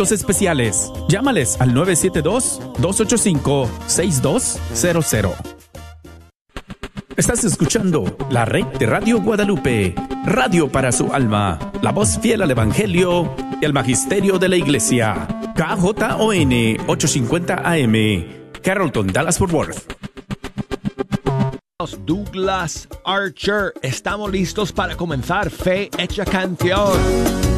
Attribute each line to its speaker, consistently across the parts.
Speaker 1: especiales. Llámales al 972-285-6200. Estás escuchando la red de Radio Guadalupe, radio para su alma, la voz fiel al Evangelio y al Magisterio de la Iglesia. KJON 850 AM, Carrollton, Dallas Fort Worth.
Speaker 2: Douglas Archer, estamos listos para comenzar Fe Hecha Canción.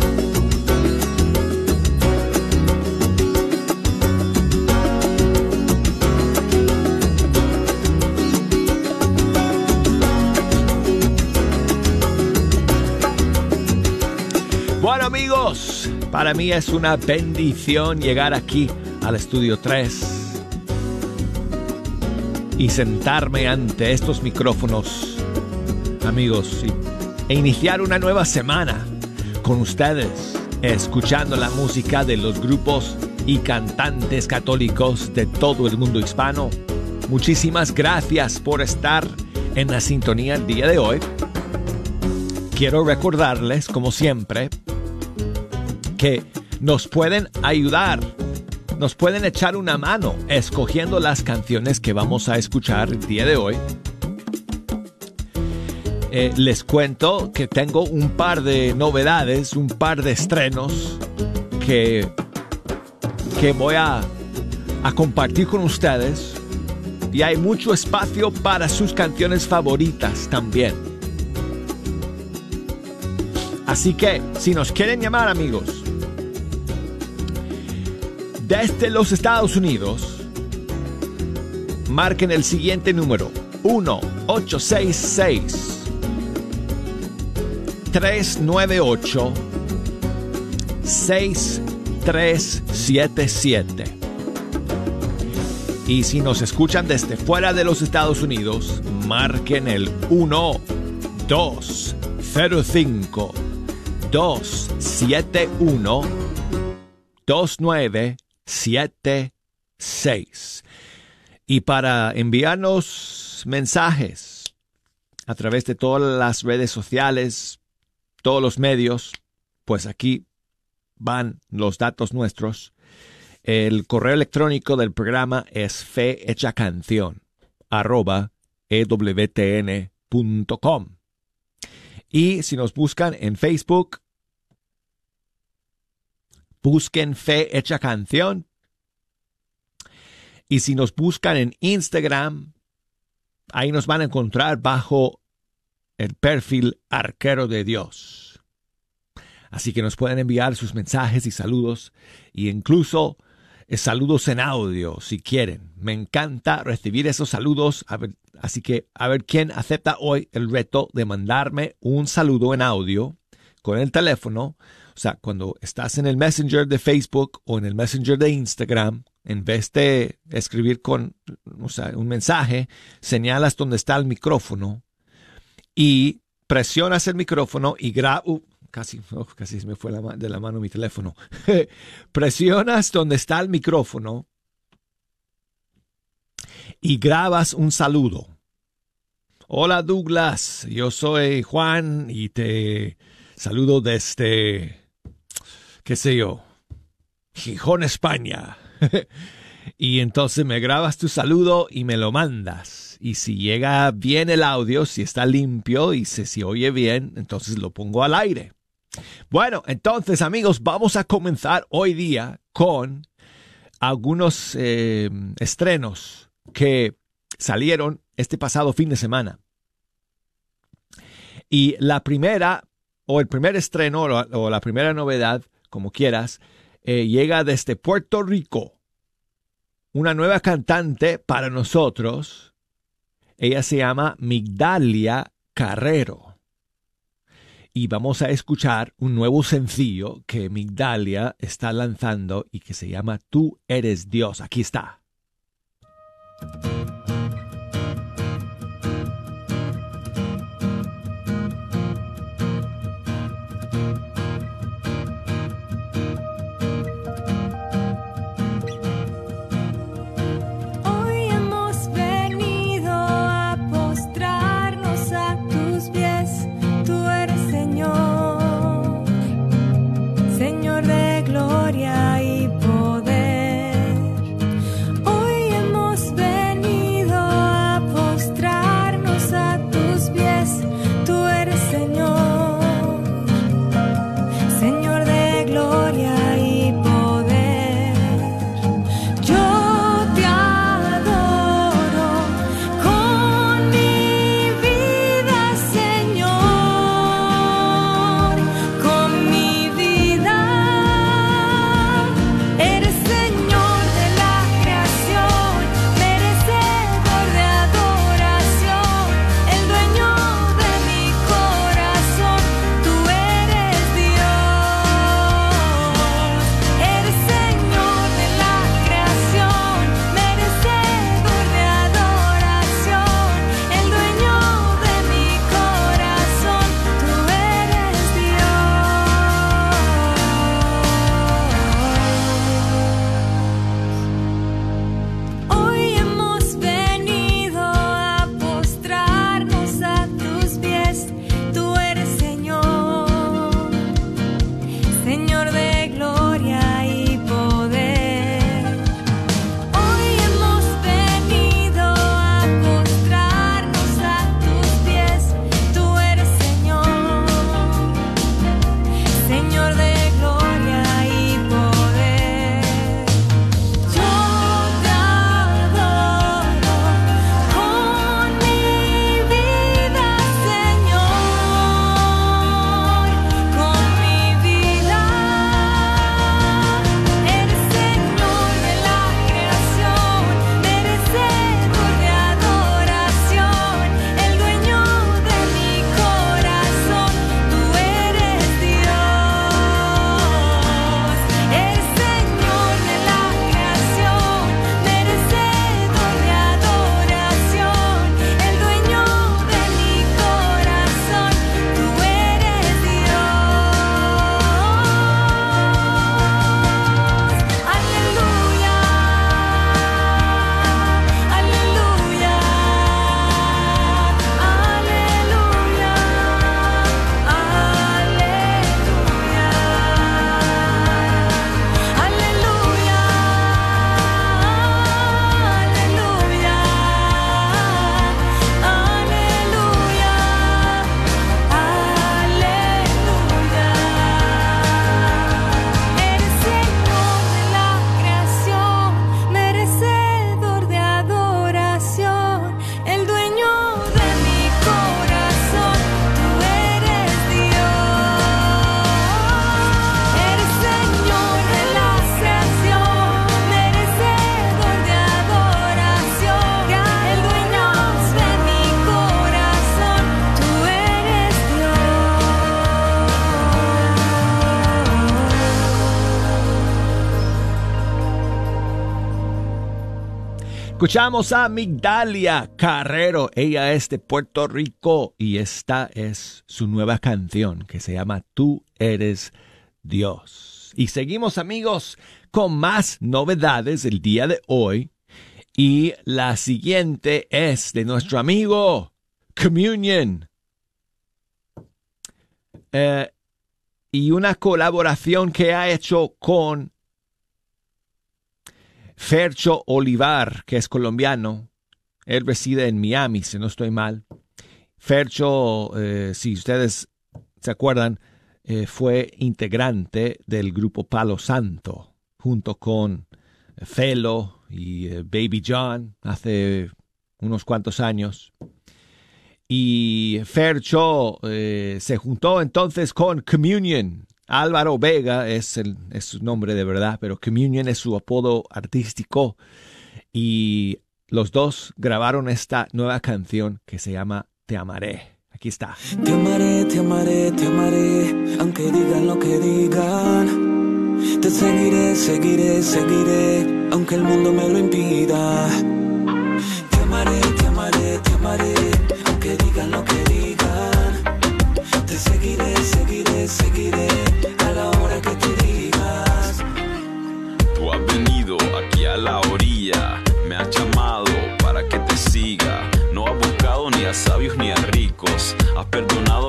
Speaker 2: Para mí es una bendición llegar aquí al estudio 3 y sentarme ante estos micrófonos, amigos, e iniciar una nueva semana con ustedes, escuchando la música de los grupos y cantantes católicos de todo el mundo hispano. Muchísimas gracias por estar en la sintonía el día de hoy. Quiero recordarles, como siempre, que nos pueden ayudar, nos pueden echar una mano escogiendo las canciones que vamos a escuchar el día de hoy. Eh, les cuento que tengo un par de novedades, un par de estrenos que, que voy a, a compartir con ustedes. Y hay mucho espacio para sus canciones favoritas también. Así que, si nos quieren llamar amigos, desde los Estados Unidos, marquen el siguiente número 1866 398 6377. Y si nos escuchan desde fuera de los Estados Unidos, marquen el 1 205 271 29 76. Y para enviarnos mensajes a través de todas las redes sociales, todos los medios, pues aquí van los datos nuestros. El correo electrónico del programa es fehechacanción arroba ewtn.com. Y si nos buscan en Facebook, busquen Fe Hecha Canción. Y si nos buscan en Instagram, ahí nos van a encontrar bajo el perfil Arquero de Dios. Así que nos pueden enviar sus mensajes y saludos, e incluso eh, saludos en audio si quieren. Me encanta recibir esos saludos. así que a ver quién acepta hoy el reto de mandarme un saludo en audio con el teléfono o sea, cuando estás en el Messenger de Facebook o en el Messenger de Instagram, en vez de escribir con un mensaje, señalas donde está el micrófono y presionas el micrófono y grabas. Uh, casi, casi se me fue de la mano mi teléfono. presionas donde está el micrófono y grabas un saludo. Hola Douglas, yo soy Juan y te saludo desde qué sé yo, Gijón, España. y entonces me grabas tu saludo y me lo mandas. Y si llega bien el audio, si está limpio y se si oye bien, entonces lo pongo al aire. Bueno, entonces amigos, vamos a comenzar hoy día con algunos eh, estrenos que salieron este pasado fin de semana. Y la primera, o el primer estreno, o la primera novedad, como quieras, eh, llega desde Puerto Rico. Una nueva cantante para nosotros. Ella se llama Migdalia Carrero. Y vamos a escuchar un nuevo sencillo que Migdalia está lanzando y que se llama Tú eres Dios. Aquí está. Escuchamos a Migdalia Carrero. Ella es de Puerto Rico y esta es su nueva canción que se llama Tú eres Dios. Y seguimos amigos con más novedades el día de hoy. Y la siguiente es de nuestro amigo Communion. Eh, y una colaboración que ha hecho con Fercho Olivar, que es colombiano. Él reside en Miami, si no estoy mal. Fercho, eh, si ustedes se acuerdan, eh, fue integrante del grupo Palo Santo, junto con Felo y eh, Baby John, hace unos cuantos años. Y Fercho se juntó entonces con Communion, Álvaro Vega es, su nombre de verdad, pero Communion es su apodo artístico. Y los dos grabaron esta nueva canción que se llama Te amaré. Aquí está.
Speaker 3: Te amaré, te amaré, te amaré, aunque digan lo que digan. Te seguiré, seguiré, seguiré, aunque el mundo me lo impida. Te amaré, te amaré, te amaré,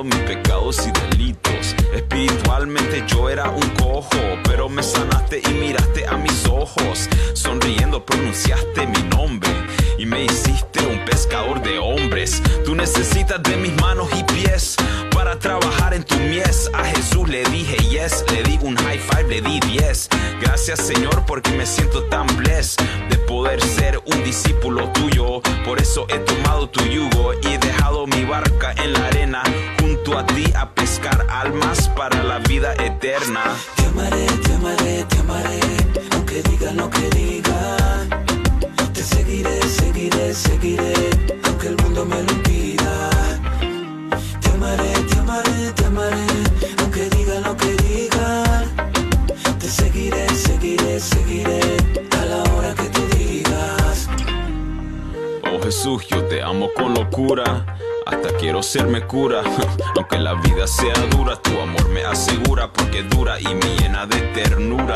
Speaker 4: mis pecados y delitos. Espiritualmente yo era un cojo, pero me sanaste y miraste a mis ojos. Sonriendo pronunciaste mi nombre y me hiciste pescador de hombres. Tú necesitas de mis manos y pies para trabajar en tu mies. A Jesús le dije yes, le di un high five, le di 10. Gracias Señor porque me siento tan blessed de poder ser un discípulo tuyo. Por eso he tomado tu yugo y dejado mi barca en la arena junto a ti a pescar almas para la vida eterna.
Speaker 3: Te amaré, te amaré, te amaré, aunque digan lo que digan. Te seguiré, seguiré, seguiré, aunque el mundo me lo impida. Te amaré, te amaré, te amaré, aunque digan lo que digan. Te seguiré, seguiré, seguiré, a la hora que tú digas.
Speaker 4: Oh Jesús, yo te amo con locura. Hasta quiero serme cura, aunque la vida sea dura, tu amor me asegura porque dura y me llena de ternura.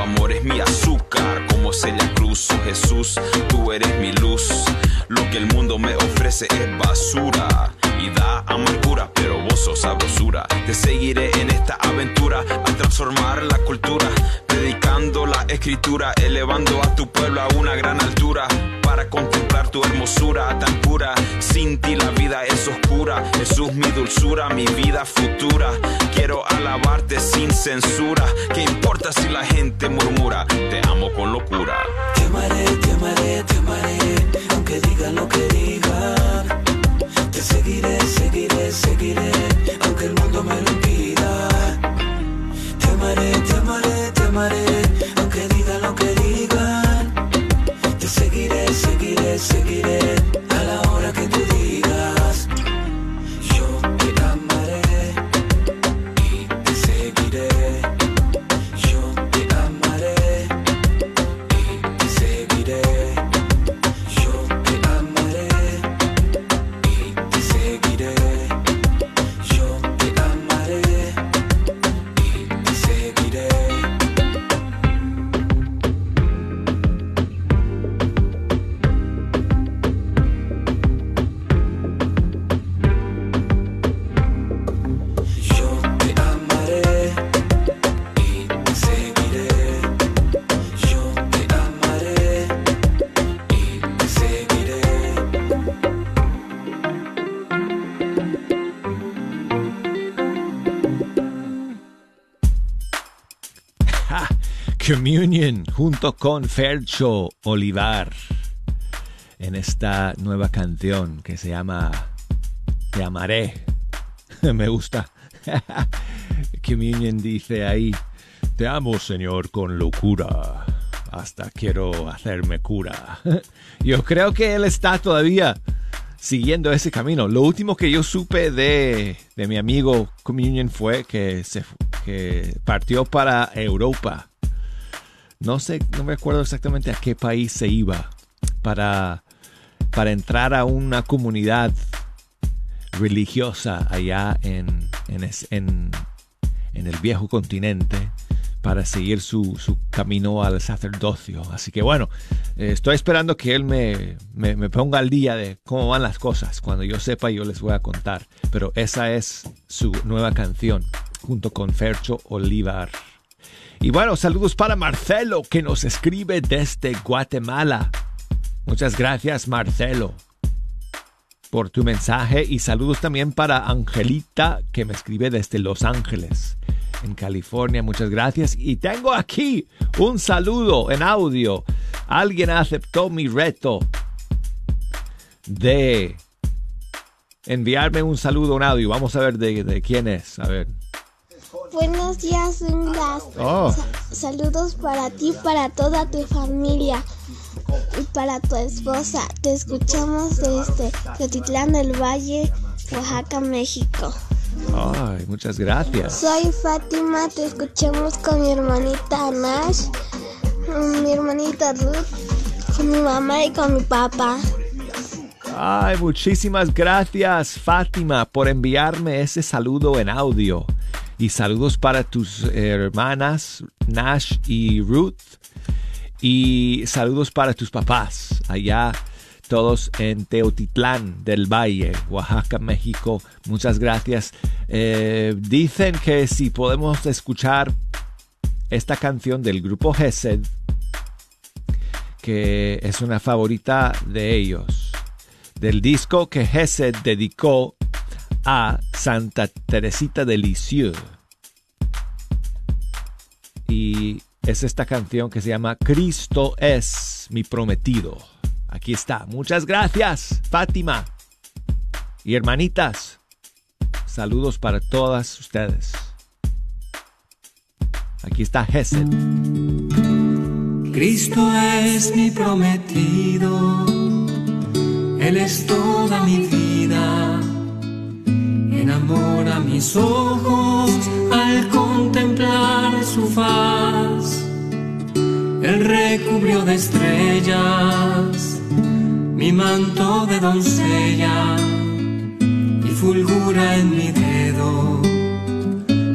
Speaker 4: Amor es mi azúcar, como Celia Cruz, oh Jesús, tú eres mi luz. Lo que el mundo me ofrece es basura y da amargura, pero vos sos sabrosura. Te seguiré en esta aventura a transformar la cultura, predicando la escritura, elevando a tu pueblo a una gran altura para contemplar tu hermosura tan pura. Sin ti la vida es oscura. Jesús, mi dulzura, mi vida futura. Quiero alabarte sin censura. ¿Qué importa si la gente murmura? Te amo con locura.
Speaker 3: Te amaré, te amaré, te amaré, aunque digan lo que digan. Te seguiré, seguiré, seguiré, aunque el mundo me lo impida. Te amaré, te amaré, te amaré, aunque digan lo que digan. Te seguiré, seguiré, seguiré, a la hora que tú
Speaker 2: Communion junto con Fercho Olivar en esta nueva canción que se llama Te amaré. Me gusta. Communion dice ahí, Te amo Señor con locura. Hasta quiero hacerme cura. Yo creo que él está todavía siguiendo ese camino. Lo último que yo supe de, de mi amigo Communion fue que, se, que partió para Europa. No sé, no me acuerdo exactamente a qué país se iba. para, para entrar a una comunidad religiosa allá en, en, en- el viejo continente para seguir su, su camino al sacerdocio. Así que bueno, eh, estoy esperando que él me, me, me ponga al día de cómo van las cosas. Cuando yo sepa yo les voy a contar. Pero esa es su nueva canción junto con Fercho Olivar. Y bueno, saludos para Marcelo que nos escribe desde Guatemala. Muchas gracias Marcelo por tu mensaje y saludos también para Angelita que me escribe desde Los Ángeles, en California. Muchas gracias. Y tengo aquí un saludo en audio. Alguien aceptó mi reto de enviarme un saludo en audio. Vamos a ver de, quién es. A ver.
Speaker 5: Buenos días, Douglas.
Speaker 2: Oh.
Speaker 5: Sa- saludos para ti, para toda tu familia y para tu esposa. Te escuchamos desde Teotitlán del Valle, Oaxaca, México.
Speaker 2: Ay, muchas gracias.
Speaker 5: Soy Fátima, te escuchamos con mi hermanita Nash, mi hermanita Ruth, con mi mamá y con mi papá.
Speaker 2: Ay, muchísimas gracias, Fátima, por enviarme ese saludo en audio. Y saludos para tus hermanas, Nash y Ruth. Y saludos para tus papás, allá todos en Teotitlán del Valle, Oaxaca, México. Muchas gracias. Eh, dicen que si podemos escuchar esta canción del grupo Gesed, que es una favorita de ellos del disco que Gesed dedicó a Santa Teresita de Lisieux. Y es esta canción que se llama Cristo es mi prometido. Aquí está. Muchas gracias, Fátima. Y hermanitas, saludos para todas ustedes. Aquí está Gesed.
Speaker 6: Cristo es mi prometido, Él es toda mi vida. Enamora mis ojos al contemplar su faz. Él recubrió de estrellas mi manto de doncella y fulgura en mi dedo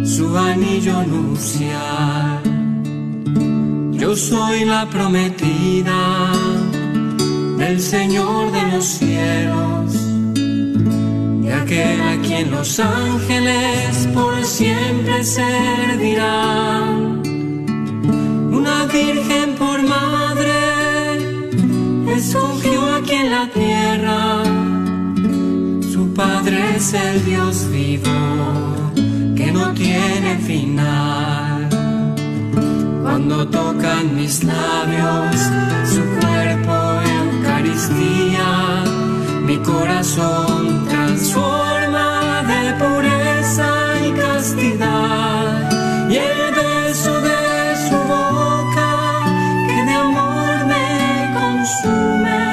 Speaker 6: su anillo nupcial. Yo soy la prometida del Señor de los cielos, de aquel a quien los ángeles por siempre servirán. Una virgen por madre escogió aquí en la tierra, su padre es el Dios vivo que no tiene final. Cuando tocan mis labios su cuerpo Eucaristía, mi corazón transforma de pureza y castidad. Y el beso de su boca que de amor me consume,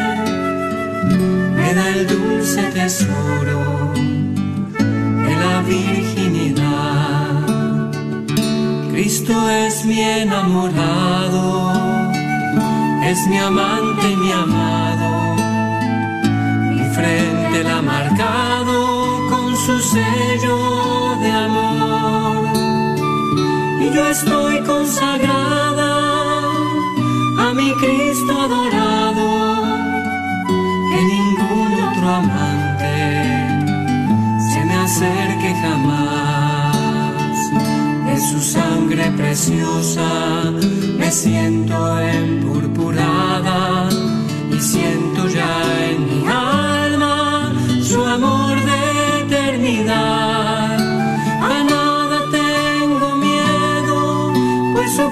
Speaker 6: me da el dulce tesoro de la virginidad. Cristo es mi enamorado, es mi amante y mi amado. Frente la ha marcado con su sello de amor. Y yo estoy consagrada a mi Cristo adorado, que ningún otro amante se me acerque jamás. De su sangre preciosa me siento empurpurada y siento ya en mi alma eternidad. A nada tengo miedo, pues su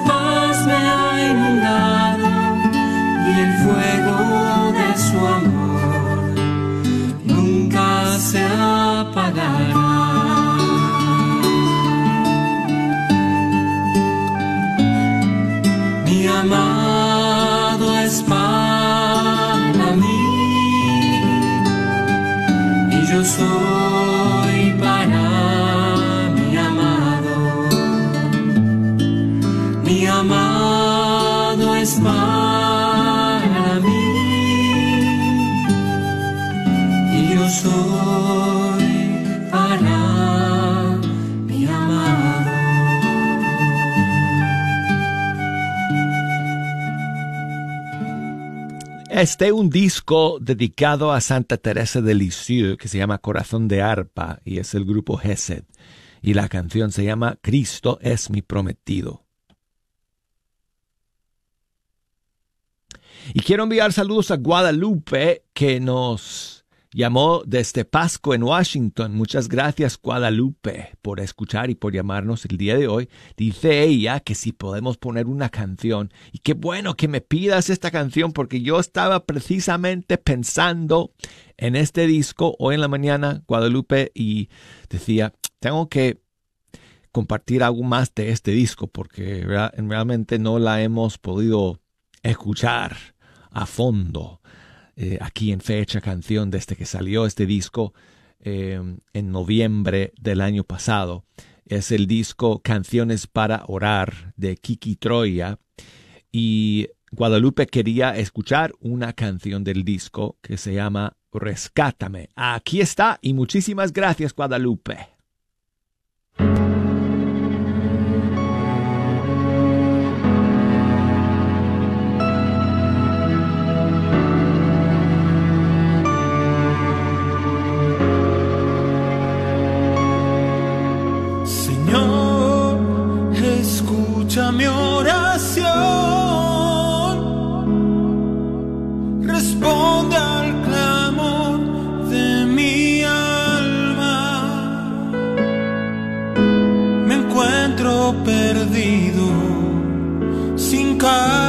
Speaker 7: Este es un disco dedicado a Santa Teresa de Lisieux que se llama Corazón de Arpa y es el grupo Gesed. Y la canción se llama Cristo es mi prometido. Y quiero enviar saludos a Guadalupe que nos llamó desde Pasco en Washington. Muchas gracias Guadalupe por escuchar y por llamarnos el día de hoy. Dice ella que si podemos poner una canción. Y qué bueno que me pidas esta canción porque yo estaba precisamente pensando en este disco hoy en la mañana, Guadalupe, y decía, tengo que compartir algo más de este disco porque realmente no la hemos podido escuchar a fondo eh, aquí en fecha canción desde que salió este disco eh, en noviembre del año pasado. Es el disco Canciones para Orar de Kiki Troya y Guadalupe quería escuchar una canción del disco que se llama Rescátame. Aquí está y muchísimas gracias Guadalupe. perdido sin cara.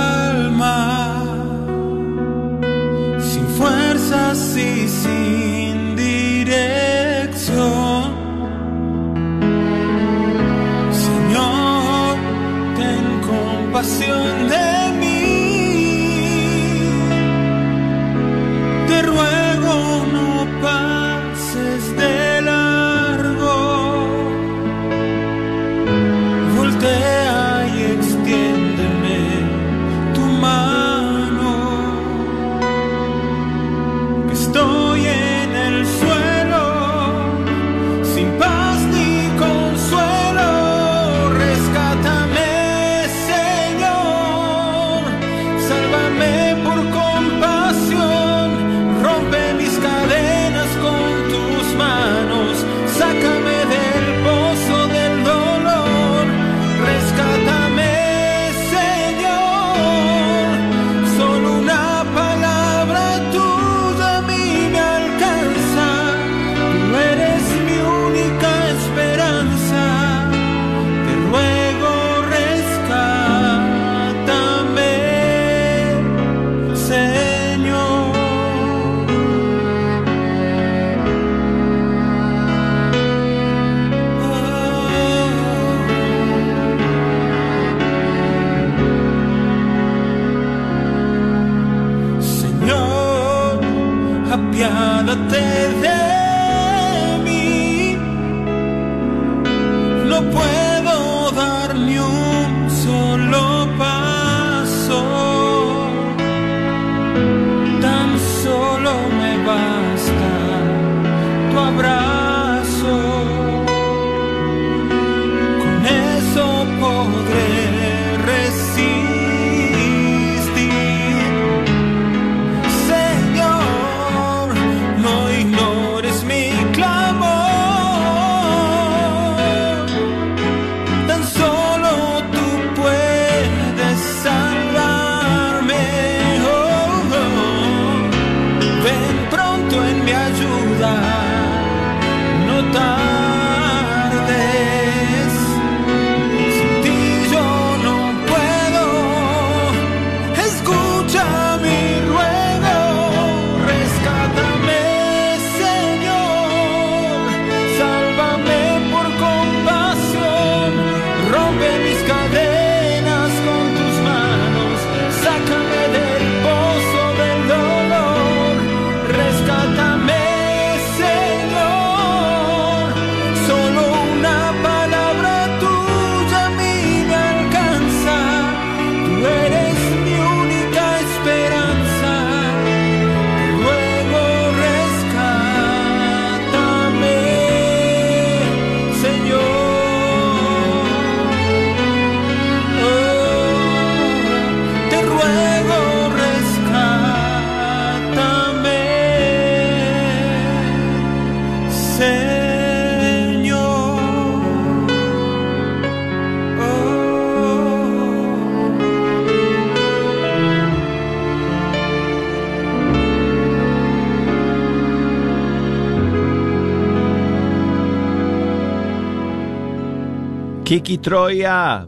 Speaker 3: Kiki Troya,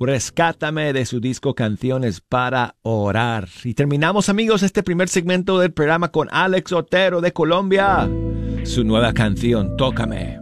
Speaker 3: rescátame de su disco Canciones para Orar. Y terminamos amigos este primer segmento del programa con Alex Otero de Colombia. Su nueva canción, Tócame.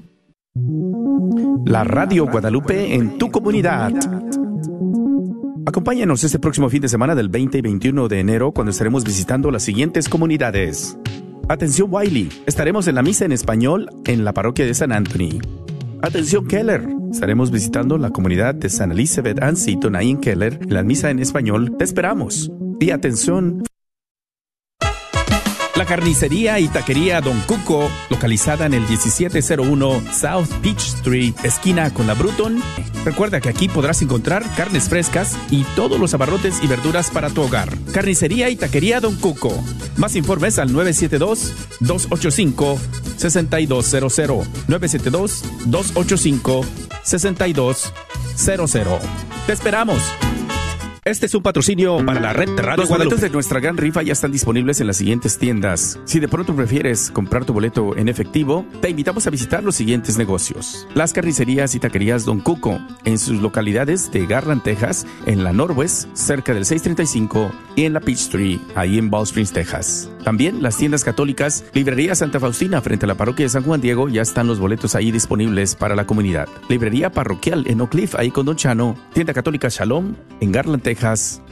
Speaker 1: La Radio Guadalupe en tu comunidad. Acompáñanos este próximo fin de semana del 20 y 21 de enero cuando estaremos visitando las siguientes comunidades. Atención Wiley, estaremos en la misa en español en la parroquia de San Anthony. Atención Keller, estaremos visitando la comunidad de San Elizabeth ahí en Keller en la misa en español. Te esperamos. Y atención La carnicería y taquería Don Cuco, localizada en el 1701 South Beach Street, esquina con la Bruton. Recuerda que aquí podrás encontrar carnes frescas y todos los abarrotes y verduras para tu hogar. Carnicería y taquería Don Cuco. Más informes al 972-285-6200. 972-285-6200. ¡Te esperamos! Este es un patrocinio para la red de Radio Los boletos de nuestra gran rifa ya están disponibles en las siguientes tiendas. Si de pronto prefieres comprar tu boleto en efectivo, te invitamos a visitar los siguientes negocios. Las carnicerías y taquerías Don Cuco, en sus localidades de Garland, Texas, en la Norwest, cerca del 635, y en la Peachtree, ahí en Ball Springs, Texas. También las tiendas católicas, Librería Santa Faustina frente a la parroquia de San Juan Diego, ya están los boletos ahí disponibles para la comunidad. Librería parroquial en Oak Cliff, ahí con Don Chano. Tienda católica Shalom en Garland, Texas.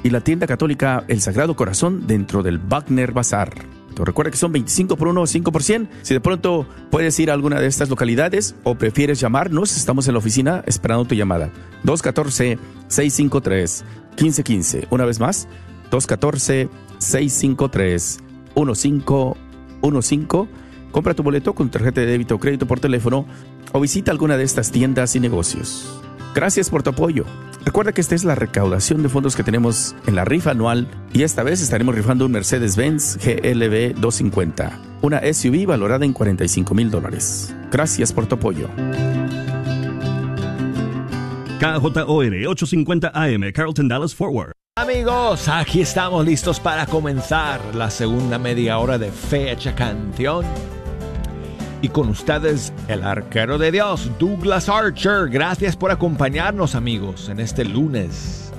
Speaker 1: Y la tienda católica El Sagrado Corazón dentro del Wagner Bazar. Recuerda que son 25 por 1 o 5 por 100. Si de pronto puedes ir a alguna de estas localidades o prefieres llamarnos, estamos en la oficina esperando tu llamada. 214-653-1515. Una vez más, 214-653-1515. 1515. Compra tu boleto con tarjeta de débito o crédito por teléfono o visita alguna de estas tiendas y negocios. Gracias por tu apoyo. Recuerda que esta es la recaudación de fondos que tenemos en la rifa anual y esta vez estaremos rifando un Mercedes-Benz GLB 250, una SUV valorada en 45 mil dólares. Gracias por tu apoyo.
Speaker 8: KJOR 850 AM, Carlton Dallas Forward.
Speaker 2: Amigos, aquí estamos listos para comenzar la segunda media hora de Fecha Canción. Y con ustedes, el arquero de Dios, Douglas Archer. Gracias por acompañarnos, amigos, en este lunes.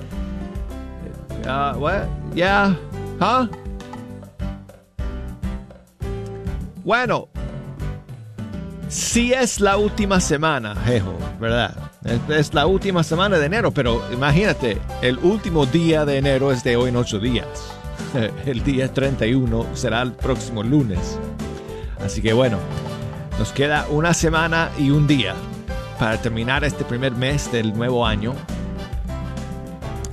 Speaker 2: Uh? Bueno, si es la última semana, jejo, ¿verdad? Es, la última semana de enero, pero imagínate, el último día de enero es de hoy en ocho días. El día 31 será el próximo lunes. Así que bueno, nos queda una semana y un día para terminar este primer mes del nuevo año.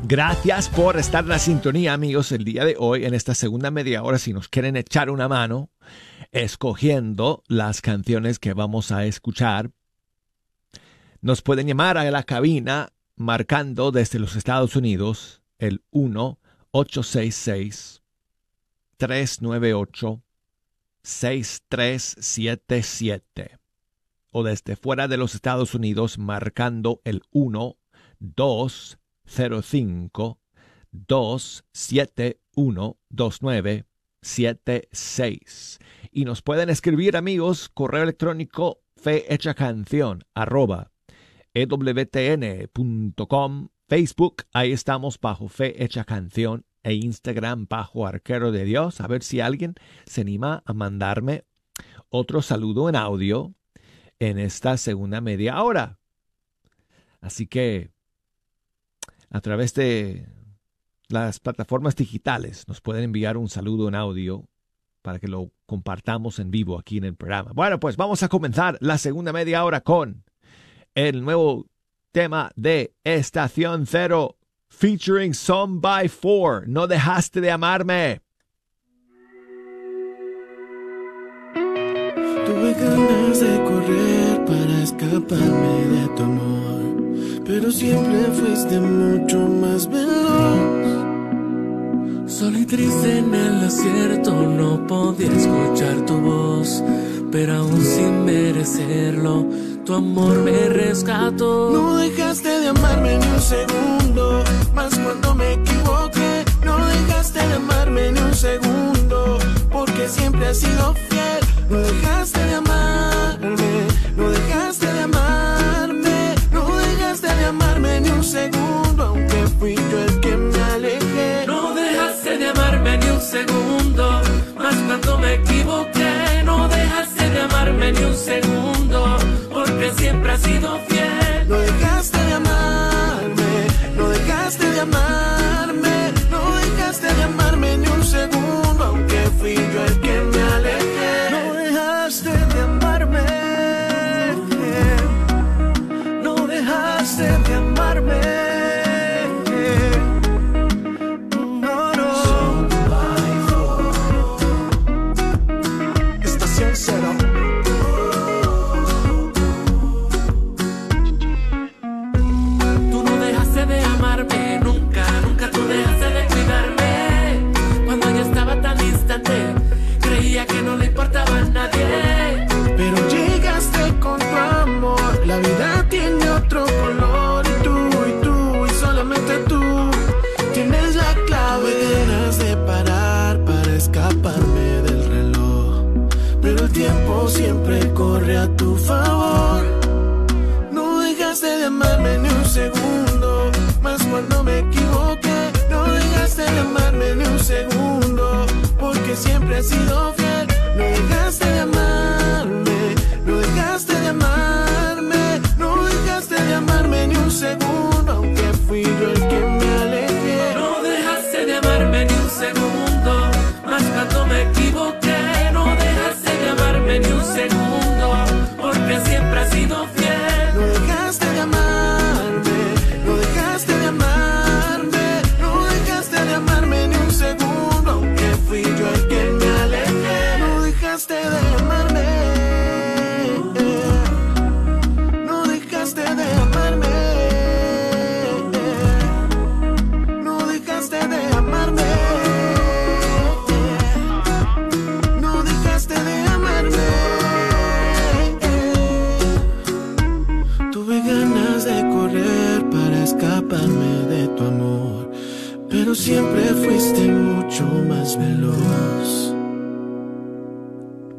Speaker 2: Gracias por estar en la sintonía, amigos, el día de hoy, en esta segunda media hora. Si nos quieren echar una mano escogiendo las canciones que vamos a escuchar nos pueden llamar a la cabina marcando desde los Estados Unidos el 1-866-398-6377 o desde fuera de los Estados Unidos marcando el 1-205-271-2976. Y nos pueden escribir amigos correo electrónico fe canción arroba ewtn.com, Facebook, ahí estamos bajo Fe Canción e Instagram bajo Arquero de Dios. A ver si alguien se anima a mandarme otro saludo en audio en esta segunda media hora. Así que a través de las plataformas digitales nos pueden enviar un saludo en audio para que lo compartamos en vivo aquí en el programa. Bueno, pues vamos a comenzar la segunda media hora con el nuevo tema de Estación Cero, featuring Some by Four. No dejaste de amarme.
Speaker 9: Tuve ganas de correr para escaparme de tu amor, pero siempre fuiste mucho más veloz. Solo y triste en el desierto no podía escuchar tu voz, pero aún sin merecerlo tu amor me rescató. No dejaste de amarme ni un segundo, más cuando me equivoqué. No dejaste de amarme ni un segundo, porque siempre has sido fiel. No dejaste de amarme, no dejaste de amarme, no dejaste de amarme ni un segundo, aunque fui yo el que me alejé.
Speaker 7: No dejaste de amarme ni un segundo, más cuando me equivoqué. De amarme ni un segundo que siempre has sido fiel.
Speaker 9: No dejaste de amarme, no dejaste de amarme,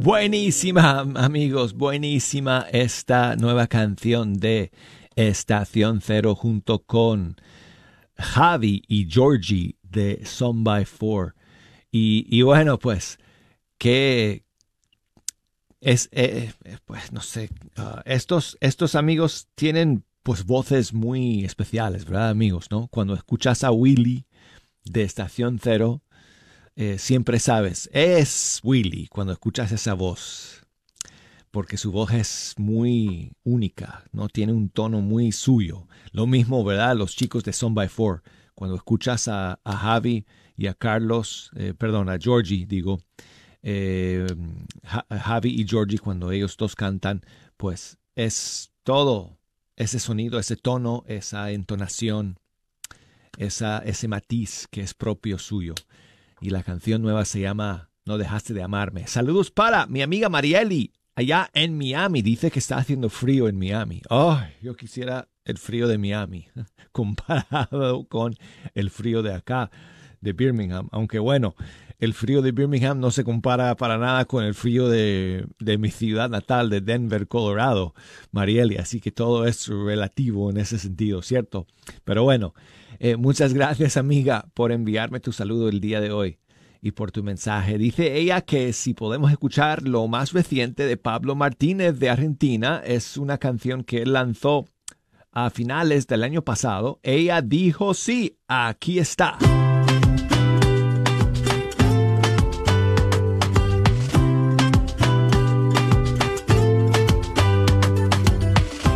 Speaker 2: Buenísima, amigos, buenísima esta nueva canción de Estación Cero junto con Javi y Georgie de Son by Four. Y, y bueno, pues, que es, eh, eh, pues, no sé, ah, estos, estos amigos tienen pues voces muy especiales, ¿verdad, amigos? ¿No? Cuando escuchas a Willy de Estación Cero, eh, siempre sabes, es Willy cuando escuchas esa voz, porque su voz es muy única, ¿no? Tiene un tono muy suyo. Lo mismo, ¿verdad? Los chicos de Son by Four, cuando escuchas a, a Javi y a Carlos, eh, perdón, a Georgie, digo, eh, Ja- Javi y Georgie, cuando ellos dos cantan, pues es todo ese sonido, ese tono, esa entonación, esa, ese matiz que es propio suyo y la canción nueva se llama No dejaste de amarme. Saludos para mi amiga Marieli, allá en Miami. Dice que está haciendo frío en Miami. Ay, yo quisiera el frío de Miami comparado con el frío de acá, de Birmingham. Aunque bueno, el frío de Birmingham no se compara para nada con el frío de, de mi ciudad natal, de Denver, Colorado, Marieli. Así que todo es relativo en ese sentido, ¿cierto? Pero bueno, eh, muchas gracias amiga por enviarme tu saludo el día de hoy y por tu mensaje. Dice ella que si podemos escuchar lo más reciente de Pablo Martínez de Argentina, es una canción que él lanzó a finales del año pasado. Ella dijo sí, aquí está.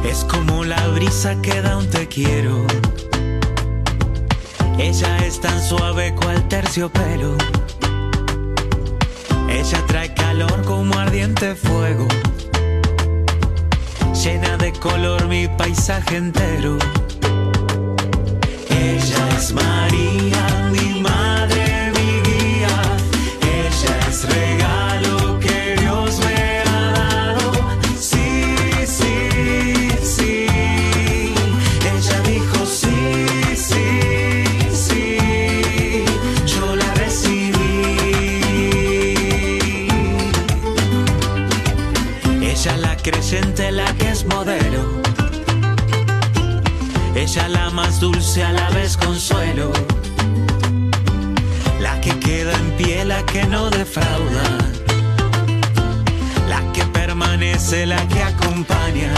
Speaker 3: Es como la brisa que da un te quiero. Ella es tan suave cual terciopelo. Ella trae calor como ardiente fuego. Llena de color mi paisaje entero. Ella es María, dulce a la vez consuelo. La que queda en pie, la que no defrauda. La que permanece, la que acompaña.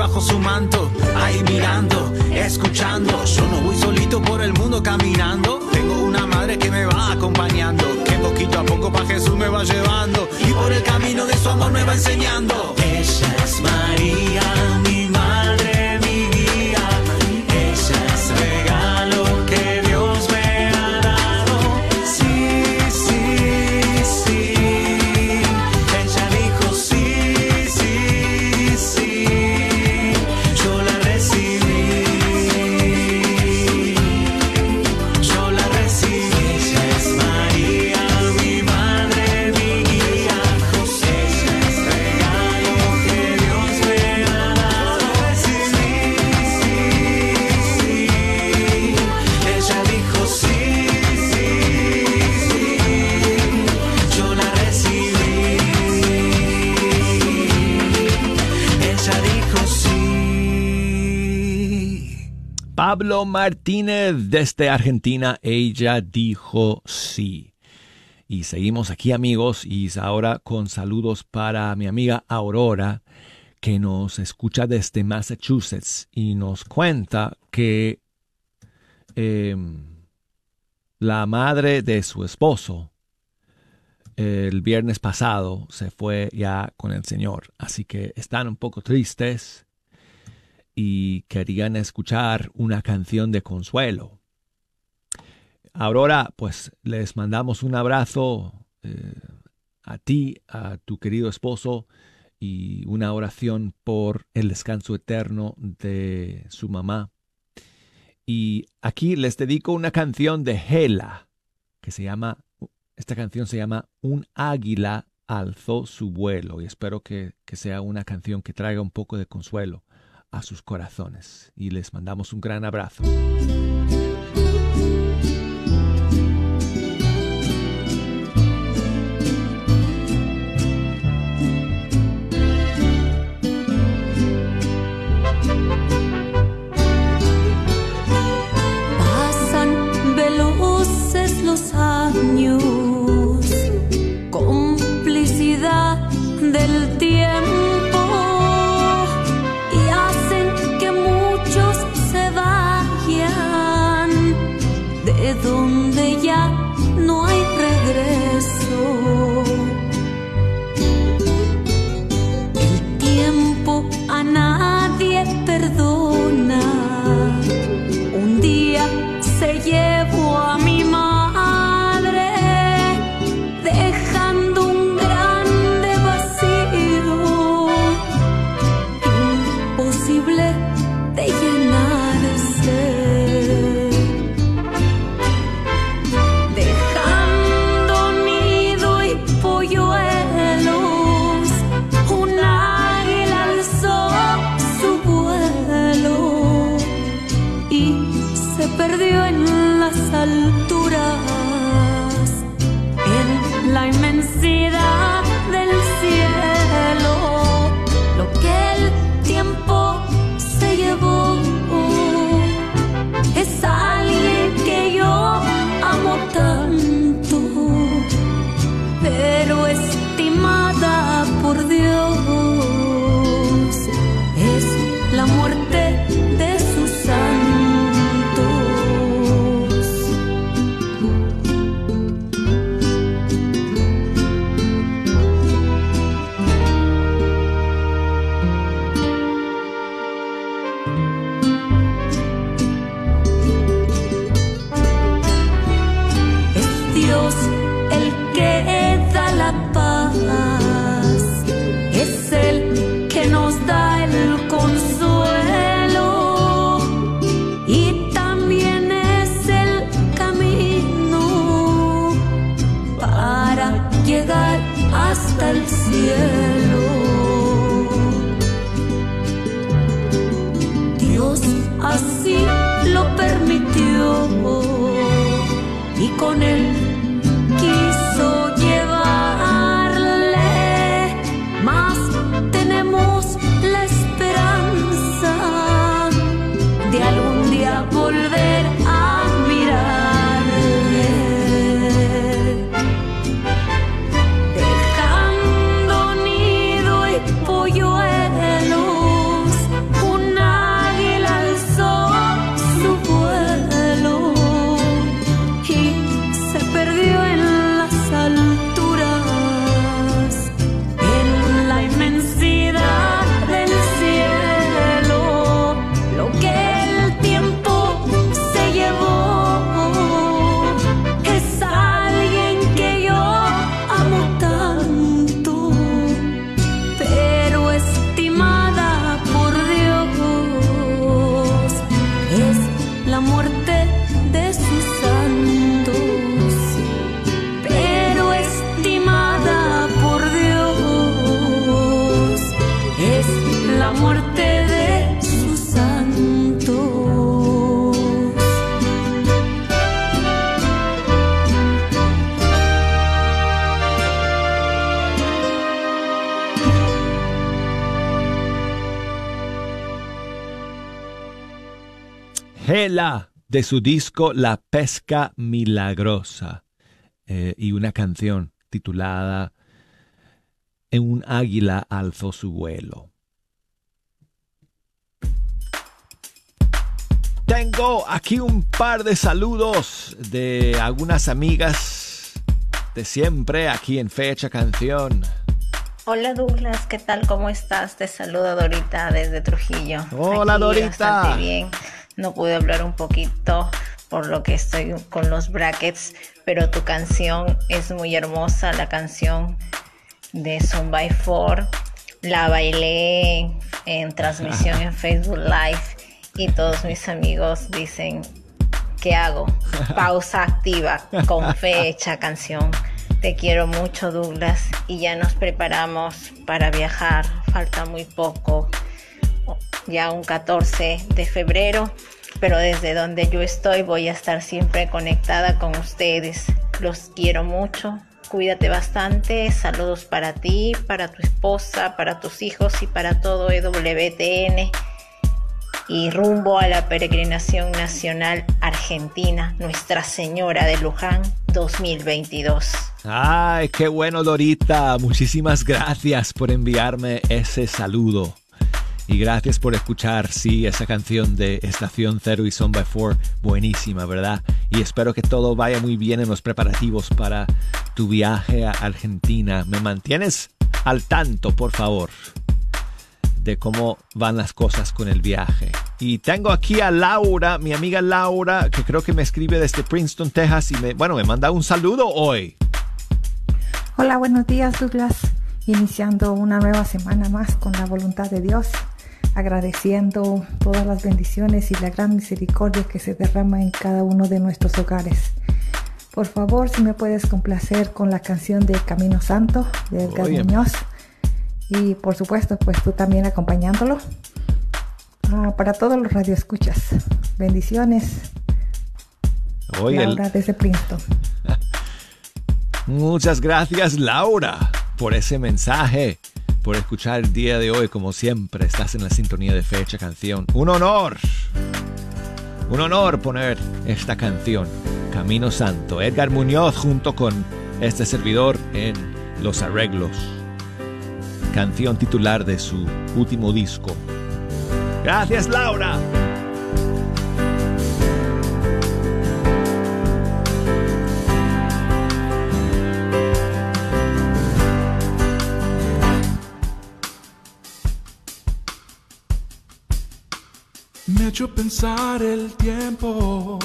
Speaker 10: Bajo su manto. Ahí mirando, escuchando. Yo no voy solito por el mundo caminando. Tengo una madre que me va acompañando. Que poquito a poco para Jesús me va llevando. Y por el camino de su amor me va enseñando.
Speaker 3: Ella es María,
Speaker 11: Martínez desde Argentina. Ella dijo sí. Y seguimos aquí amigos y ahora con saludos para mi amiga Aurora que nos escucha desde Massachusetts y nos cuenta que em, la madre de su esposo el viernes pasado se fue ya con el Señor. Así que están un poco tristes y querían escuchar una canción de consuelo. Aurora, pues les mandamos un abrazo eh, a ti, a tu querido esposo y una oración por el descanso eterno de su mamá. Y aquí les dedico una canción de Hela que se llama esta canción se llama Un águila alzó su vuelo y espero que, que sea una canción que traiga un poco de consuelo a sus corazones. Y les mandamos un gran abrazo.
Speaker 2: Gela de su disco La Pesca Milagrosa eh, y una canción titulada En un águila alzó su vuelo. Tengo aquí un par de saludos de algunas amigas de siempre aquí en Fecha Canción.
Speaker 12: Hola Douglas, ¿qué tal? ¿Cómo estás? Te saludo Dorita desde Trujillo.
Speaker 2: Hola
Speaker 12: Aquí
Speaker 2: Dorita.
Speaker 12: Bastante bien. No pude hablar un poquito por lo que estoy con los brackets, pero tu canción es muy hermosa, la canción de Son by Four. La bailé en transmisión en Facebook Live y todos mis amigos dicen, ¿qué hago? Pausa activa con fecha canción. Te quiero mucho Douglas y ya nos preparamos para viajar. Falta muy poco, ya un 14 de febrero, pero desde donde yo estoy voy a estar siempre conectada con ustedes. Los quiero mucho. Cuídate bastante. Saludos para ti, para tu esposa, para tus hijos y para todo EWTN. Y rumbo a la peregrinación nacional argentina, Nuestra Señora de Luján 2022.
Speaker 2: Ay, qué bueno Dorita. Muchísimas gracias por enviarme ese saludo. Y gracias por escuchar, sí, esa canción de Estación Cero y Son by Four. Buenísima, ¿verdad? Y espero que todo vaya muy bien en los preparativos para tu viaje a Argentina. ¿Me mantienes al tanto, por favor? de cómo van las cosas con el viaje. Y tengo aquí a Laura, mi amiga Laura, que creo que me escribe desde Princeton, Texas, y bueno, me manda un saludo hoy.
Speaker 13: Hola, buenos días Douglas. Iniciando una nueva semana más con la voluntad de Dios, agradeciendo todas las bendiciones y la gran misericordia que se derrama en cada uno de nuestros hogares. Por favor, si me puedes complacer con la canción de Camino Santo de Edgar
Speaker 2: Oye.
Speaker 13: Muñoz. Y por supuesto, pues tú también acompañándolo. Ah, para todos los radioescuchas. Bendiciones.
Speaker 2: Hoy el-
Speaker 13: Laura desde Princeton.
Speaker 2: Muchas gracias Laura por ese mensaje, por escuchar el día de hoy como siempre. Estás en la sintonía de fecha canción. Un honor. Un honor poner esta canción, Camino Santo. Edgar Muñoz junto con este servidor en los arreglos. Canción titular de su último disco. Gracias Laura.
Speaker 9: Hecho pensar el tiempo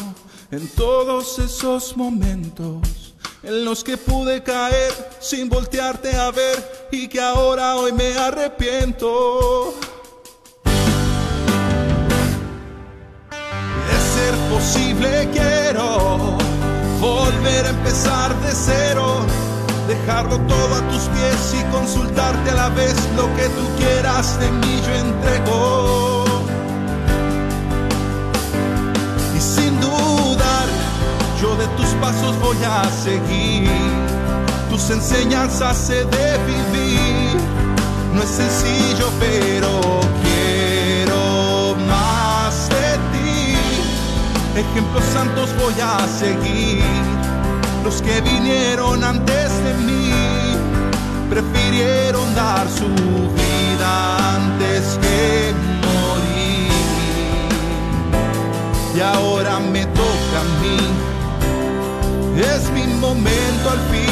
Speaker 9: en todos esos momentos en los que pude caer sin voltearte a ver y que ahora hoy me arrepiento. De ser posible quiero volver a empezar de cero, dejarlo todo a tus pies y consultarte a la vez lo que tú quieras de mí yo entrego. Y sin dudar, yo de tus pasos voy a seguir. Tus enseñanzas he de vivir. No es sencillo, pero quiero más de ti. Ejemplos santos voy a seguir. Los que vinieron antes de mí prefirieron dar su vida antes que y ahora me toca a mí. Es mi momento al fin.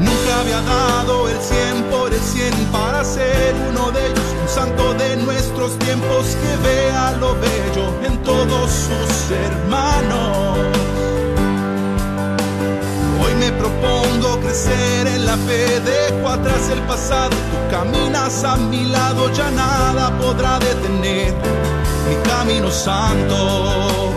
Speaker 9: Nunca había dado el 100 por el 100 para ser uno de ellos, un santo de nuestros tiempos que vea lo bello en todos sus hermanos. Propongo crecer en la fe, dejo atrás el pasado, tú caminas a mi lado, ya nada podrá detener mi camino santo.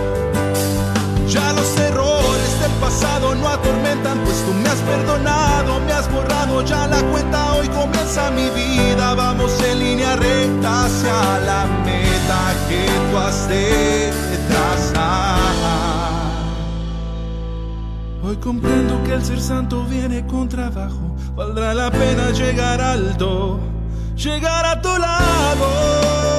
Speaker 9: Ya los errores del pasado no atormentan, pues tú me has perdonado, me has borrado ya la cuenta, hoy comienza mi vida, vamos en línea recta hacia la meta que tú has de trazar. Hoy comprendo que el ser santo viene con trabajo. Valdrá la pena llegar alto. llegar a tu lado.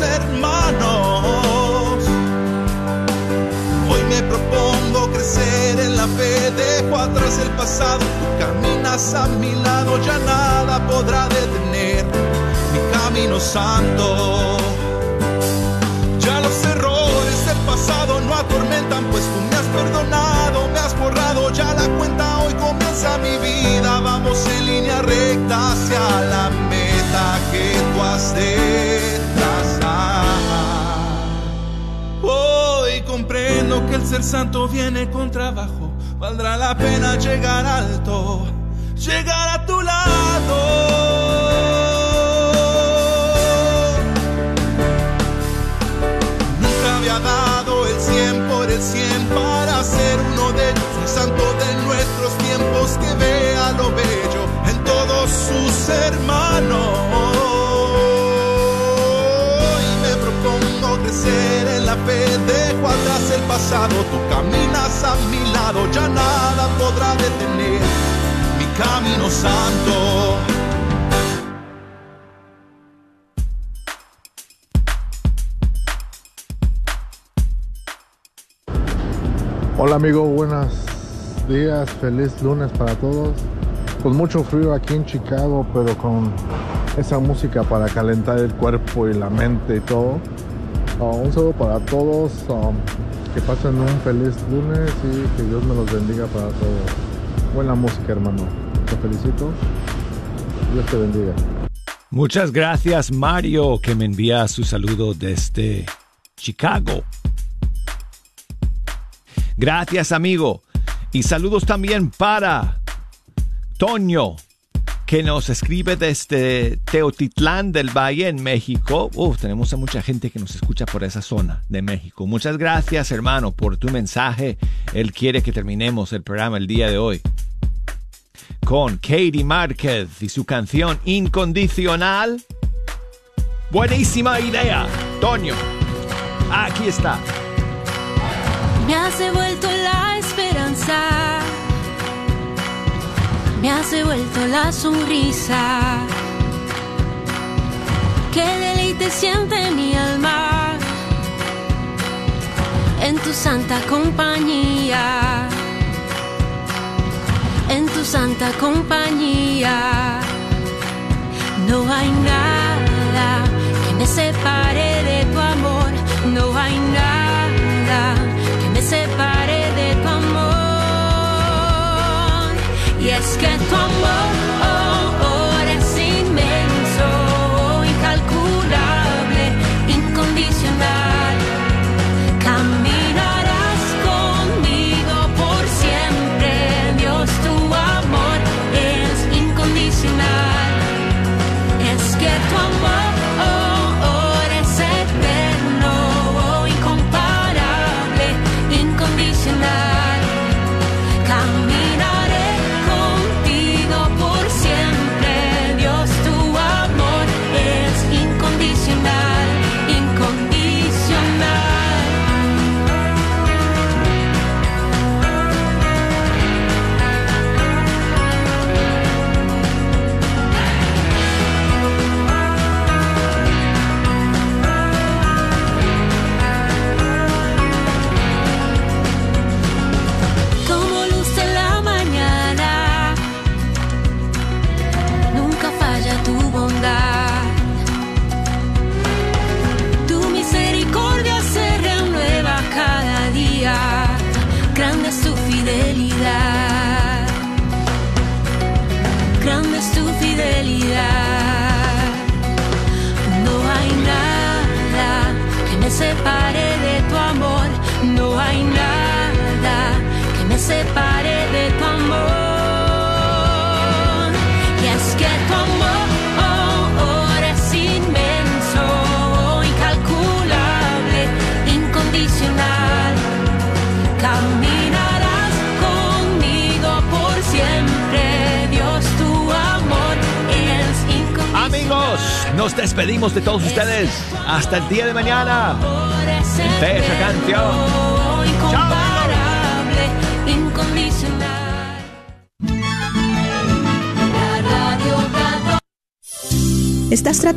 Speaker 9: Hermanos. Hoy me propongo crecer en la fe, dejo atrás el pasado, tú caminas a mi lado, ya nada podrá detener mi camino santo. Ya los errores del pasado no atormentan, pues tú me has perdonado, me has borrado ya la cuenta. Hoy comienza mi vida, vamos en línea recta hacia la meta que tú has de comprendo que el ser santo viene con trabajo, valdrá la pena llegar alto, llegar a tu lado. Nunca había dado el 100 por el 100 para ser uno de ellos, un santo de nuestros tiempos que vea lo bello en todos sus hermanos. Y me propongo crecer en la fe, dejo atrás el pasado, tú caminas a mi lado, ya nada podrá detener mi camino santo.
Speaker 14: Hola amigo, buenos días, feliz lunes para todos. Con mucho frío aquí en Chicago, pero con esa música para calentar el cuerpo y la mente y todo. Uh, un saludo para todos, um, que pasen un feliz lunes y que Dios me los bendiga para todos. Buena música hermano, te felicito. Dios te bendiga.
Speaker 2: Muchas gracias Mario que me envía su saludo desde Chicago. Gracias amigo. Y saludos también para Toño, que nos escribe desde Teotitlán del Valle en México. Uf, tenemos a mucha gente que nos escucha por esa zona de México. Muchas gracias hermano por tu mensaje. Él quiere que terminemos el programa el día de hoy con Katie Márquez y su canción Incondicional. Buenísima idea, Toño. Aquí está.
Speaker 11: Me has devuelto la esperanza, me has devuelto la sonrisa. qué deleite siente mi alma en tu santa compañía, en tu santa compañía. No hay nada que me separe de tu amor, no hay nada que me separe Y es que tu amor
Speaker 2: Hasta el día de mañana.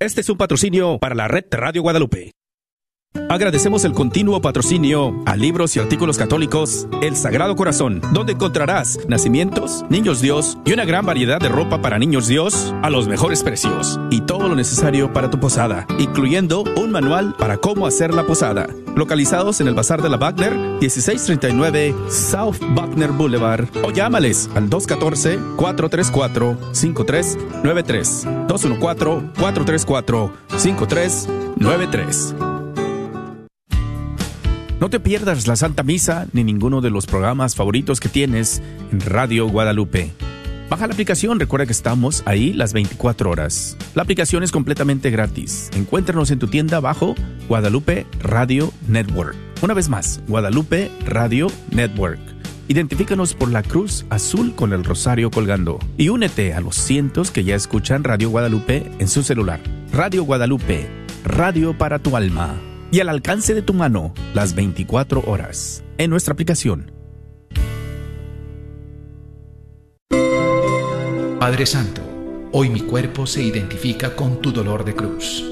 Speaker 1: Este es un patrocinio para la red Radio Guadalupe. Agradecemos el continuo patrocinio a libros y artículos católicos El Sagrado Corazón, donde encontrarás nacimientos, niños Dios y una gran variedad de ropa para niños Dios a los mejores precios y todo lo necesario para tu posada, incluyendo un manual para cómo hacer la posada. Localizados en el Bazar de la Wagner, 1639 South Wagner Boulevard o llámales al 214-434-5393. 214-434-5393. No te pierdas la Santa Misa ni ninguno de los programas favoritos que tienes en Radio Guadalupe. Baja la aplicación, recuerda que estamos ahí las 24 horas. La aplicación es completamente gratis. Encuéntranos en tu tienda bajo Guadalupe Radio Network. Una vez más, Guadalupe Radio Network. Identifícanos por la cruz azul con el rosario colgando y únete a los cientos que ya escuchan Radio Guadalupe en su celular. Radio Guadalupe, radio para tu alma y al alcance de tu mano las 24 horas en nuestra aplicación.
Speaker 15: Padre Santo, hoy mi cuerpo se identifica con tu dolor de cruz.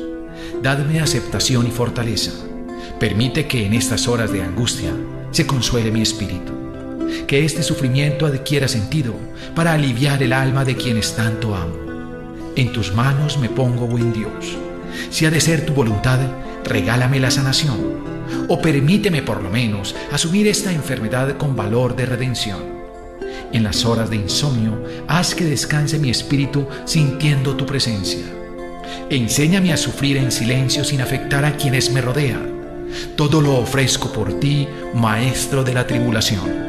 Speaker 15: Dadme aceptación y fortaleza. Permite que en estas horas de angustia se consuele mi espíritu. Que este sufrimiento adquiera sentido para aliviar el alma de quienes tanto amo. En tus manos me pongo, buen Dios. Si ha de ser tu voluntad, regálame la sanación. O permíteme por lo menos asumir esta enfermedad con valor de redención. En las horas de insomnio, haz que descanse mi espíritu sintiendo tu presencia. Enséñame a sufrir en silencio sin afectar a quienes me rodean. Todo lo ofrezco por ti, Maestro de la tribulación.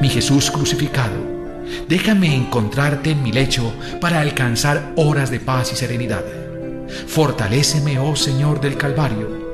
Speaker 15: Mi Jesús crucificado, déjame encontrarte en mi lecho para alcanzar horas de paz y serenidad. Fortaléceme, oh Señor del Calvario